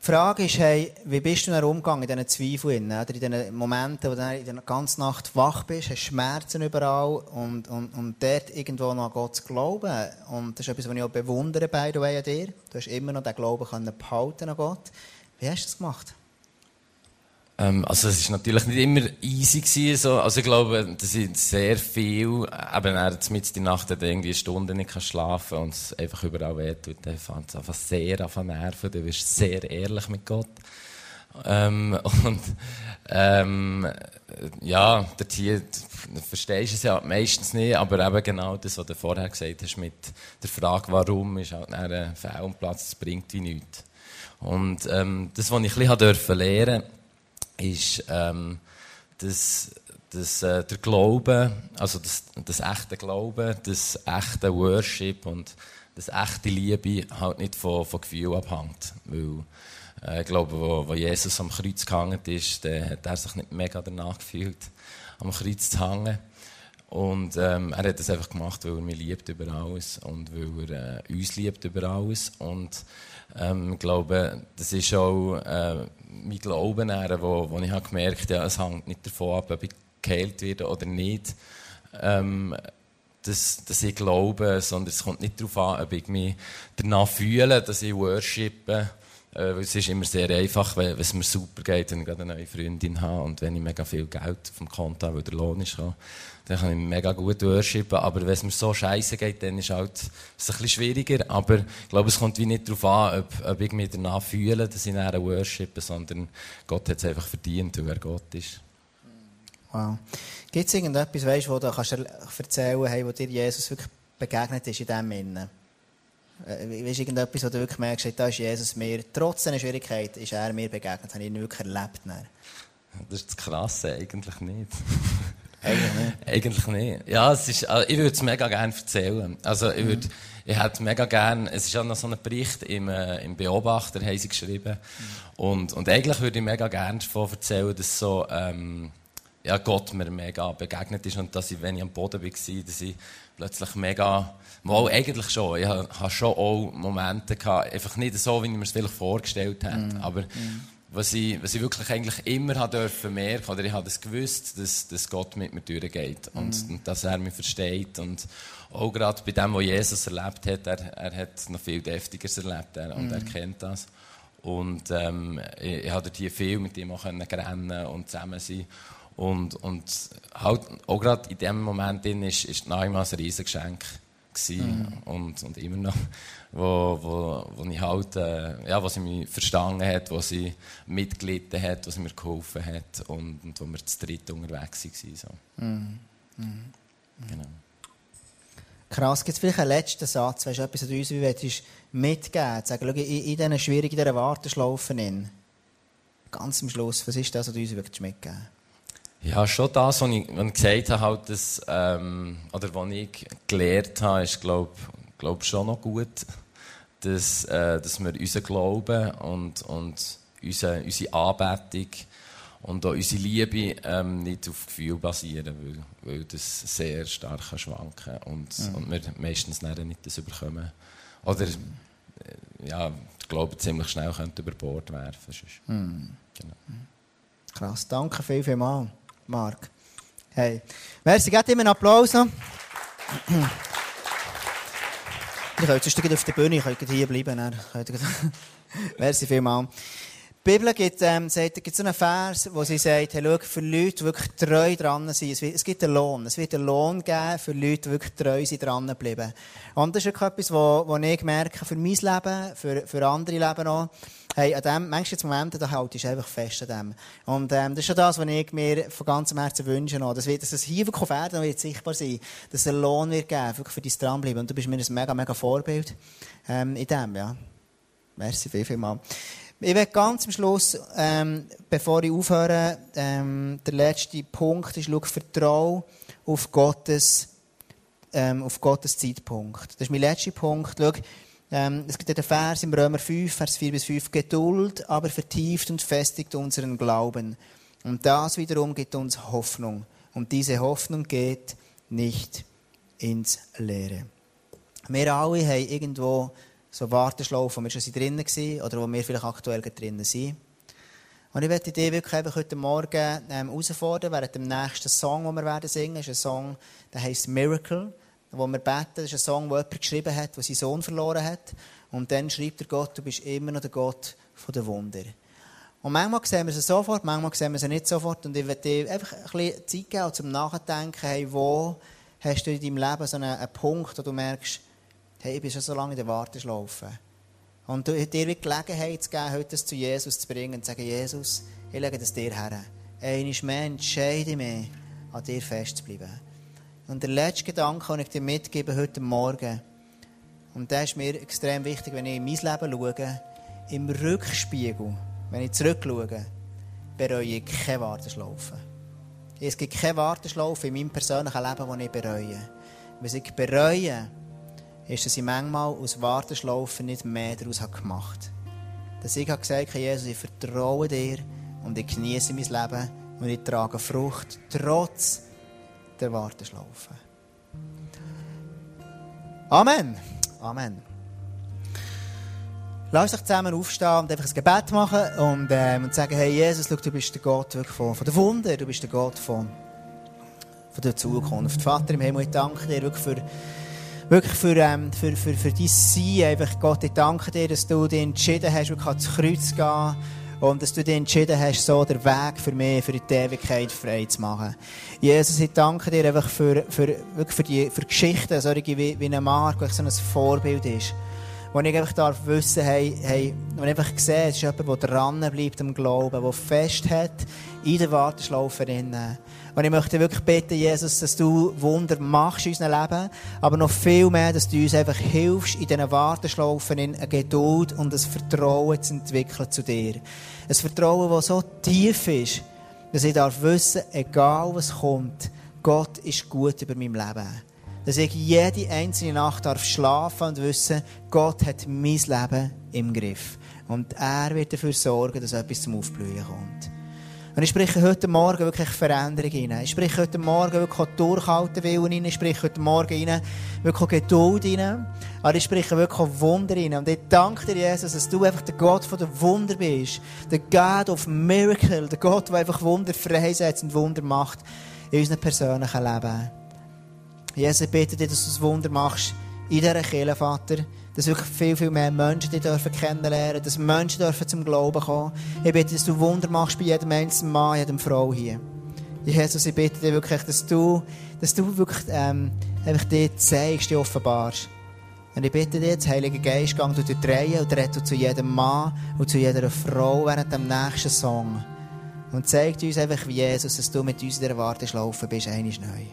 A: Die Frage ist, hey, wie bist du dann umgegangen in diesen Zweifeln, oder in diesen Momenten, wo du in der ganzen Nacht wach bist, hast Schmerzen überall und, und, und dort irgendwo noch an Gott zu glauben. Und das ist etwas, was ich auch bewundere bei an dir. Du hast immer noch den Glauben können behalten an Gott. Wie hast du das gemacht?
D: Ähm, also es ist natürlich nicht immer easy gewesen, so. Also ich glaube, das sind sehr viel, eben er mit die Nacht hat irgendwie eine Stunde nicht kann schlafen und es einfach überall wehtut. Dann fand es einfach sehr auf Nerven. Du bist sehr ehrlich mit Gott. Ähm, und ähm, ja, dort hier verstehst du es ja meistens nicht, aber eben genau das, was du vorher gesagt hast mit der Frage, warum, ist halt ein Fehl und Platz, das bringt wie nichts. Und ähm, das, was ich ein bisschen lernen durfte, ist, ähm, dass, dass äh, der Glaube, also das, das echte Glaube, das echte Worship und das echte Liebe halt nicht von, von Gefühl abhängt. Weil, äh, ich glaube, wo, wo Jesus am Kreuz gehangen ist, dann hat er sich nicht mega danach gefühlt, am Kreuz zu hängen. Und ähm, er hat das einfach gemacht, weil er mich liebt über alles und weil er äh, uns liebt über alles. Und ähm, ich glaube, das ist auch äh, mein Glauben, wo, wo ich habe gemerkt ja, es hängt nicht davon ab, ob ich geheilt werde oder nicht. Ähm, dass, dass ich glaube, sondern es kommt nicht darauf an, ob ich mich danach fühle, dass ich worshipe. Äh, es ist immer sehr einfach, wenn es mir super geht, wenn ich gerade eine neue Freundin habe und wenn ich mega viel Geld auf dem Konto habe, weil der Lohn ist, dann kann ich mega gut worshipen. Aber wenn es mir so scheiße geht, dann ist halt, es ein bisschen schwieriger. Aber ich glaube, es kommt wie nicht darauf an, ob, ob ich mich danach fühle, dass ich nachher worshipe, sondern Gott hat es einfach verdient, weil er Gott ist.
A: Wow. Gibt es irgendetwas, weißt, wo du kannst erzählen kannst, wo dir Jesus wirklich begegnet ist in diesem Innen? Äh, weißt du irgendetwas, wo du wirklich merkst, da ist Jesus mir, trotz seiner Schwierigkeit, ist er mir begegnet, habe ich ihn wirklich erlebt. Dann.
D: Das ist das Krasse, eigentlich nicht.
A: Eigentlich nicht.
D: Eigentlich nicht. Ja, es ist, also ich würde es mega gerne erzählen. Also ich würde, ich hätte mega gerne, es ist auch noch so ein Bericht im, äh, im Beobachter, haben sie geschrieben. Und, und eigentlich würde ich mega gerne davon erzählen, dass so, ähm, ja, Gott mir mega begegnet ist und dass ich, wenn ich am Boden war, dass ich plötzlich mega, mal eigentlich schon, ich habe schon auch Momente gehabt, einfach nicht so, wie ich mir es vielleicht vorgestellt hätte, aber was ich, was ich wirklich eigentlich immer habe dürfen merken, oder ich habe es gewusst, dass, dass Gott mit mir durchgeht und, und dass er mich versteht und auch gerade bei dem, was Jesus erlebt hat, er, er hat noch viel Deftigeres erlebt er, und er kennt das. Und ähm, ich, ich habe hier viel mit ihm auch rennen und zusammen sein und, und halt, auch gerade in dem Moment drin ist, ist Naima ein riesiges Geschenk gewesen. und, und immer noch, wo, wo, wo ich halt, äh, ja, wo sie mich verstanden hat, wo sie mitgelitten hat, wo sie mir geholfen hat und, und wo wir zu dritt unterwegs waren. So. Genau.
A: Krass, gibt es vielleicht einen letzten Satz, weißt du, etwas, was du uns wie willst, mitgeben Sagen, schau, in, in diesen schwierigen, dieser Warteschlaufe, in, ganz am Schluss, was ist das, was du uns wirklich mitgeben
D: Ja, schon das, was ich, was ich gesagt habe, halt, dass, ähm, oder was ich gelernt habe, ist, glaube glaub schon noch gut, dass, äh, dass wir unseren Glauben und, und unsere, unsere Anbetung und auch unsere Liebe ähm, nicht auf Gefühl basieren, weil, weil das sehr stark kann schwanken und, und wir meistens nicht das überkommen. Oder, äh, ja, ich glaube, ziemlich schnell könnte über Bord werfen. sonst. Genau.
A: Krass, danke viel, viel mal, Marc. Hey, merci, gebt ihm einen Applaus noch. Ihr könnt sonst auf der Bühne, ihr könnt hier bleiben. merci vielmal. Die Bibel gibt, ähm, sagt, gibt so einen Vers, wo sie sagt, hey, schau, für Leute, die wirklich treu dran sind, es, gibt einen Lohn. Es wird einen Lohn geben für Leute, die wirklich treu sind, dran bleiben. Und das ist etwas, wo ich merke, für mein Leben, für, für andere Leben auch, hey, an dem, manchmal jetzt Momente, da haltest du einfach fest an dem. Und, ähm, das ist schon das, was ich mir von ganzem Herzen wünsche noch. Das wird, dass es hier wirklich auf Erden wird sichtbar sein, dass es einen Lohn wird geben, wirklich für dein Dranbleiben. Und du bist mir ein mega, mega Vorbild, ähm, in dem, ja. Merci viel, viel mal. Ich will ganz am Schluss, ähm, bevor ich aufhöre, ähm, der letzte Punkt ist, schau, vertrau auf Gottes, ähm, auf Gottes Zeitpunkt. Das ist mein letzter Punkt. Schau, ähm, es gibt ja den Vers im Römer 5, Vers 4 bis 5, Geduld, aber vertieft und festigt unseren Glauben. Und das wiederum gibt uns Hoffnung. Und diese Hoffnung geht nicht ins Leere. Wir alle haben irgendwo so Warteschlaufen, wo wir schon drinnen waren oder wo wir vielleicht aktuell drinnen sind. Und ich möchte dich wirklich einfach heute Morgen ähm, herausfordern, während dem nächsten Song, den wir werden singen, ist ein Song, der heisst Miracle, wo wir beten. Das ist ein Song, den jemand geschrieben hat, der seinen Sohn verloren hat. Und dann schreibt er Gott, du bist immer noch der Gott der Wunder. Und manchmal sehen wir sie sofort, manchmal sehen wir sie nicht sofort. Und ich möchte dir einfach ein bisschen Zeit geben, zum Nachdenken, hey, wo hast du in deinem Leben so einen, einen Punkt, wo du merkst, hey, ich bin schon so lange in der Warteschlaufe. Und du, dir die Gelegenheit zu geben, heute das zu Jesus zu bringen und zu sagen, Jesus, ich lege das dir her. Einmal mehr entscheide mich, an dir festzubleiben. Und der letzte Gedanke, den ich dir mitgebe heute Morgen, und der ist mir extrem wichtig, wenn ich in mein Leben schaue, im Rückspiegel, wenn ich zurückschaue, bereue ich keine Warteschlaufe. Es gibt keine Warteschlaufe in meinem persönlichen Leben, die ich bereue. Was ich bereue, ist, dass ich manchmal aus Warteschlaufen nicht mehr daraus gemacht habe. Dass ich gesagt habe, Jesus, ich vertraue dir und ich genieße mein Leben und ich trage Frucht, trotz der Warteschlaufe. Amen. Amen. Lass uns zusammen aufstehen und einfach ein Gebet machen und, ähm, und sagen, hey Jesus, schau, du bist der Gott von, von der Wunder, du bist der Gott von, von der Zukunft. Vater im Himmel, ich danke dir wirklich für, wirklich für, ähm, für, für, für dein Sein. Einfach, Gott, ich danke dir, dass du dich entschieden hast, wirklich ans Kreuz zu gehen. Und dass du dich entschieden hast, so den Weg für mich, für die Ewigkeit frei zu machen. Jesus, ich danke dir einfach für, für, wirklich für die für Geschichten, so wie, wie ein Mark, so ein Vorbild ist. Wo ich einfach darf wissen, hey, hey, wo ich einfach sehe, es ist jemand, der dran bleibt am Glauben, der fest hat in der Warteschlaufe drinnen. Und ich möchte wirklich bitten, Jesus, dass du Wunder machst in unserem Leben, aber noch viel mehr, dass du uns einfach hilfst, in diesen Warteschlaufen in eine Geduld und ein Vertrauen zu entwickeln zu dir. Ein Vertrauen, das so tief ist, dass ich darf wissen, egal was kommt, Gott ist gut über mein Leben. Dass ich jede einzelne Nacht darf schlafen und wissen, Gott hat mein Leben im Griff. Und er wird dafür sorgen, dass etwas zum Aufblühen kommt. Und ich spreche heute Morgen wirklich Veränderung rein. Ich spreche heute Morgen wirklich Durchhalten Willen rein. Ich spreche heute Morgen rein, wirklich Geduld rein. Aber ich spreche wirklich Wunder rein. Und ich danke dir, Jesus, dass du einfach der Gott von der Wunder bist. Der God of Miracle. Der Gott, der einfach Wunder freisetzt und Wunder macht in unserem persönlichen Leben. Jesus, ich bitte dich, dass du das Wunder machst in dieser Kirche, Vater. Dass wirklich viel, viel mehr Menschen dich dürfen kennenlernen dass Menschen dürfen zum Glauben kommen. Ich bitte, dass du Wunder machst bei jedem einzelnen Mann, jedem Frau hier. Jesus, ich bitte dich wirklich, dass du, dass du wirklich ähm, einfach dir zeigst, dir offenbarst. Und ich bitte dich, jetzt, Heiliger Geist, gang du durch die Reihe und red zu jedem Mann und zu jeder Frau während dem nächsten Song. Und zeig uns einfach, wie Jesus, dass du mit uns in der Warteschlaufe bist, einiges neu.